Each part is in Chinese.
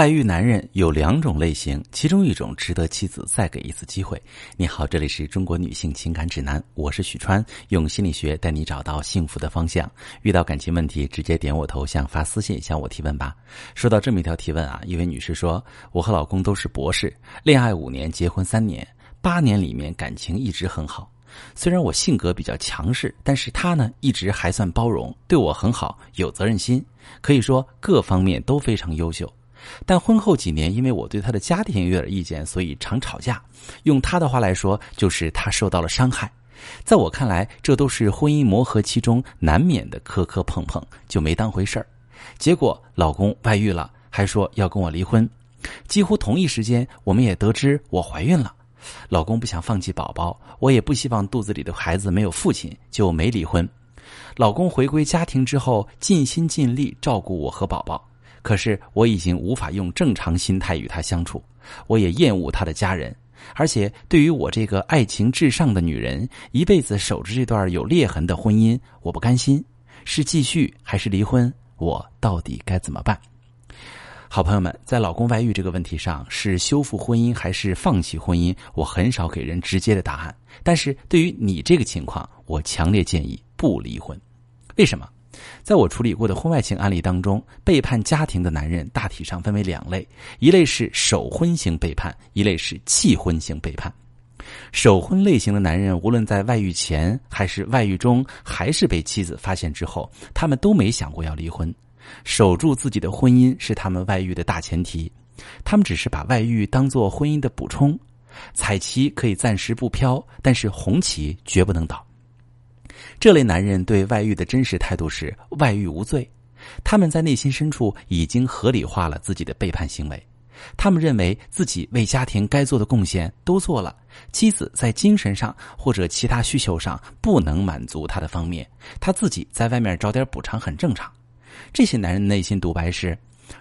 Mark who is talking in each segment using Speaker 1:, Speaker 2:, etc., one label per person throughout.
Speaker 1: 外遇男人有两种类型，其中一种值得妻子再给一次机会。你好，这里是中国女性情感指南，我是许川，用心理学带你找到幸福的方向。遇到感情问题，直接点我头像发私信向我提问吧。说到这么一条提问啊，一位女士说：“我和老公都是博士，恋爱五年，结婚三年，八年里面感情一直很好。虽然我性格比较强势，但是他呢一直还算包容，对我很好，有责任心，可以说各方面都非常优秀。”但婚后几年，因为我对他的家庭有点意见，所以常吵架。用他的话来说，就是他受到了伤害。在我看来，这都是婚姻磨合期中难免的磕磕碰碰，就没当回事儿。结果老公外遇了，还说要跟我离婚。几乎同一时间，我们也得知我怀孕了。老公不想放弃宝宝，我也不希望肚子里的孩子没有父亲，就没离婚。老公回归家庭之后，尽心尽力照顾我和宝宝。可是我已经无法用正常心态与他相处，我也厌恶他的家人，而且对于我这个爱情至上的女人，一辈子守着这段有裂痕的婚姻，我不甘心，是继续还是离婚？我到底该怎么办？好朋友们，在老公外遇这个问题上，是修复婚姻还是放弃婚姻？我很少给人直接的答案，但是对于你这个情况，我强烈建议不离婚。为什么？在我处理过的婚外情案例当中，背叛家庭的男人大体上分为两类：一类是守婚型背叛，一类是弃婚型背叛。守婚类型的男人，无论在外遇前还是外遇中，还是被妻子发现之后，他们都没想过要离婚。守住自己的婚姻是他们外遇的大前提，他们只是把外遇当做婚姻的补充。彩旗可以暂时不飘，但是红旗绝不能倒。这类男人对外遇的真实态度是外遇无罪，他们在内心深处已经合理化了自己的背叛行为，他们认为自己为家庭该做的贡献都做了，妻子在精神上或者其他需求上不能满足他的方面，他自己在外面找点补偿很正常。这些男人内心独白是：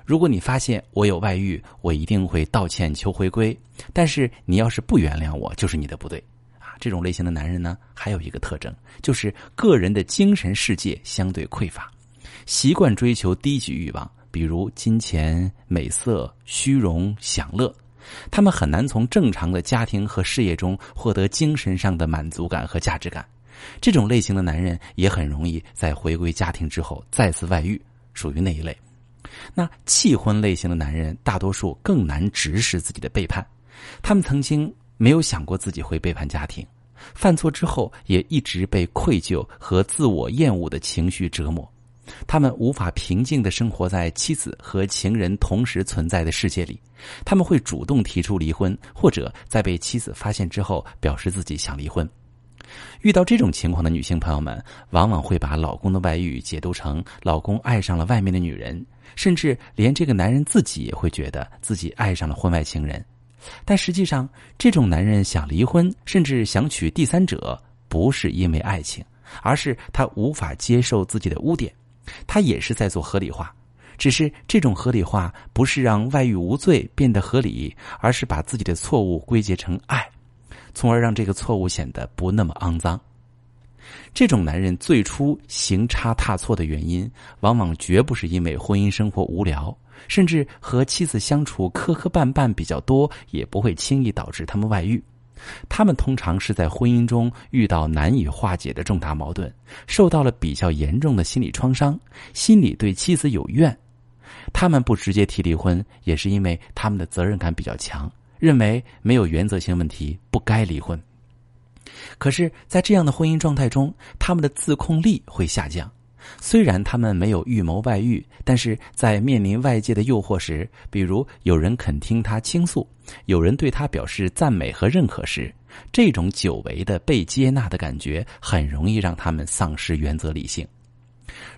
Speaker 1: 如果你发现我有外遇，我一定会道歉求回归，但是你要是不原谅我，就是你的不对。这种类型的男人呢，还有一个特征，就是个人的精神世界相对匮乏，习惯追求低级欲望，比如金钱、美色、虚荣、享乐。他们很难从正常的家庭和事业中获得精神上的满足感和价值感。这种类型的男人也很容易在回归家庭之后再次外遇，属于那一类。那弃婚类型的男人，大多数更难直视自己的背叛，他们曾经。没有想过自己会背叛家庭，犯错之后也一直被愧疚和自我厌恶的情绪折磨，他们无法平静的生活在妻子和情人同时存在的世界里，他们会主动提出离婚，或者在被妻子发现之后表示自己想离婚。遇到这种情况的女性朋友们，往往会把老公的外遇解读成老公爱上了外面的女人，甚至连这个男人自己也会觉得自己爱上了婚外情人。但实际上，这种男人想离婚，甚至想娶第三者，不是因为爱情，而是他无法接受自己的污点。他也是在做合理化，只是这种合理化不是让外遇无罪变得合理，而是把自己的错误归结成爱，从而让这个错误显得不那么肮脏。这种男人最初行差踏错的原因，往往绝不是因为婚姻生活无聊。甚至和妻子相处磕磕绊绊比较多，也不会轻易导致他们外遇。他们通常是在婚姻中遇到难以化解的重大矛盾，受到了比较严重的心理创伤，心里对妻子有怨。他们不直接提离婚，也是因为他们的责任感比较强，认为没有原则性问题不该离婚。可是，在这样的婚姻状态中，他们的自控力会下降。虽然他们没有预谋外遇，但是在面临外界的诱惑时，比如有人肯听他倾诉，有人对他表示赞美和认可时，这种久违的被接纳的感觉，很容易让他们丧失原则理性。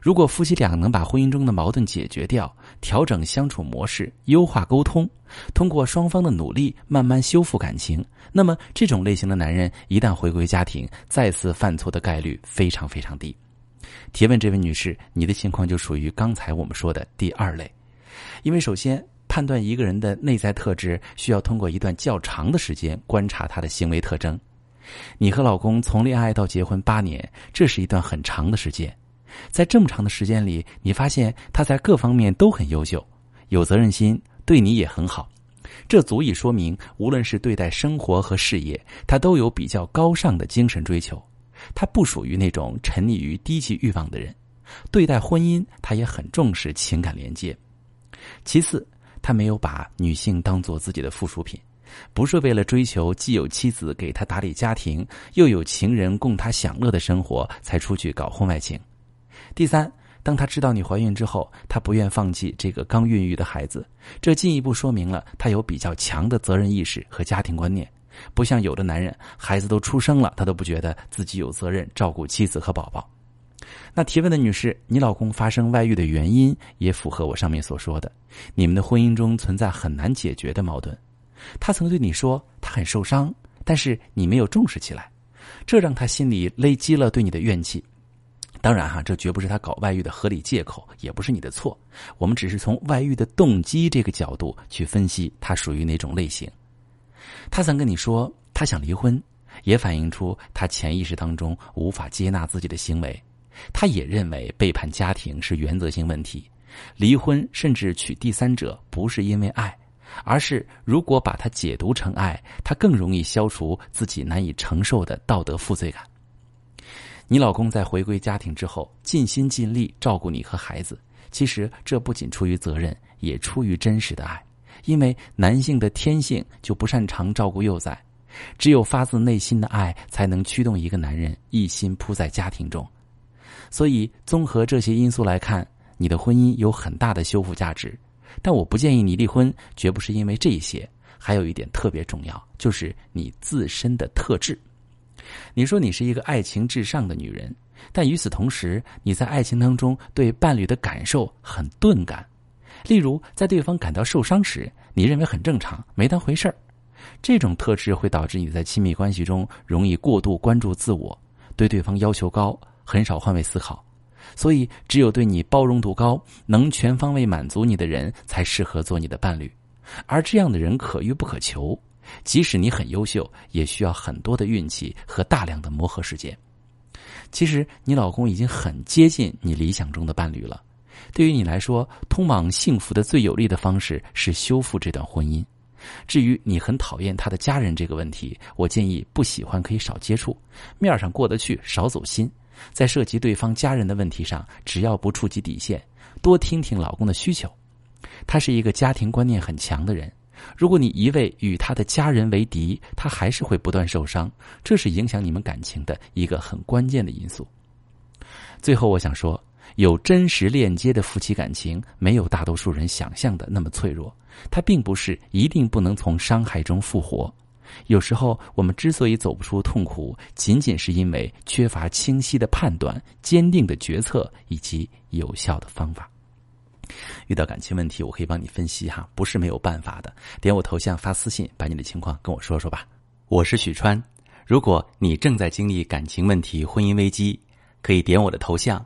Speaker 1: 如果夫妻俩能把婚姻中的矛盾解决掉，调整相处模式，优化沟通，通过双方的努力慢慢修复感情，那么这种类型的男人一旦回归家庭，再次犯错的概率非常非常低。提问这位女士，你的情况就属于刚才我们说的第二类，因为首先判断一个人的内在特质，需要通过一段较长的时间观察他的行为特征。你和老公从恋爱到结婚八年，这是一段很长的时间，在这么长的时间里，你发现他在各方面都很优秀，有责任心，对你也很好，这足以说明，无论是对待生活和事业，他都有比较高尚的精神追求。他不属于那种沉溺于低级欲望的人。对待婚姻，他也很重视情感连接。其次，他没有把女性当做自己的附属品，不是为了追求既有妻子给他打理家庭，又有情人供他享乐的生活才出去搞婚外情。第三，当他知道你怀孕之后，他不愿放弃这个刚孕育的孩子，这进一步说明了他有比较强的责任意识和家庭观念，不像有的男人，孩子都出生了，他都不觉得自己有责任照顾妻子和宝宝。那提问的女士，你老公发生外遇的原因也符合我上面所说的，你们的婚姻中存在很难解决的矛盾。他曾对你说他很受伤，但是你没有重视起来，这让他心里累积了对你的怨气。当然哈，这绝不是他搞外遇的合理借口，也不是你的错。我们只是从外遇的动机这个角度去分析他属于哪种类型。他曾跟你说他想离婚，也反映出他潜意识当中无法接纳自己的行为。他也认为背叛家庭是原则性问题，离婚甚至娶第三者不是因为爱，而是如果把它解读成爱，他更容易消除自己难以承受的道德负罪感。你老公在回归家庭之后尽心尽力照顾你和孩子，其实这不仅出于责任，也出于真实的爱，因为男性的天性就不擅长照顾幼崽，只有发自内心的爱才能驱动一个男人一心扑在家庭中。所以，综合这些因素来看，你的婚姻有很大的修复价值。但我不建议你离婚，绝不是因为这些。还有一点特别重要，就是你自身的特质。你说你是一个爱情至上的女人，但与此同时，你在爱情当中对伴侣的感受很钝感。例如，在对方感到受伤时，你认为很正常，没当回事儿。这种特质会导致你在亲密关系中容易过度关注自我，对对方要求高。很少换位思考，所以只有对你包容度高、能全方位满足你的人才适合做你的伴侣，而这样的人可遇不可求。即使你很优秀，也需要很多的运气和大量的磨合时间。其实，你老公已经很接近你理想中的伴侣了。对于你来说，通往幸福的最有力的方式是修复这段婚姻。至于你很讨厌他的家人这个问题，我建议不喜欢可以少接触，面上过得去，少走心。在涉及对方家人的问题上，只要不触及底线，多听听老公的需求。他是一个家庭观念很强的人，如果你一味与他的家人为敌，他还是会不断受伤，这是影响你们感情的一个很关键的因素。最后，我想说，有真实链接的夫妻感情，没有大多数人想象的那么脆弱。它并不是一定不能从伤害中复活。有时候，我们之所以走不出痛苦，仅仅是因为缺乏清晰的判断、坚定的决策以及有效的方法。遇到感情问题，我可以帮你分析哈，不是没有办法的。点我头像发私信，把你的情况跟我说说吧。我是许川，如果你正在经历感情问题、婚姻危机，可以点我的头像，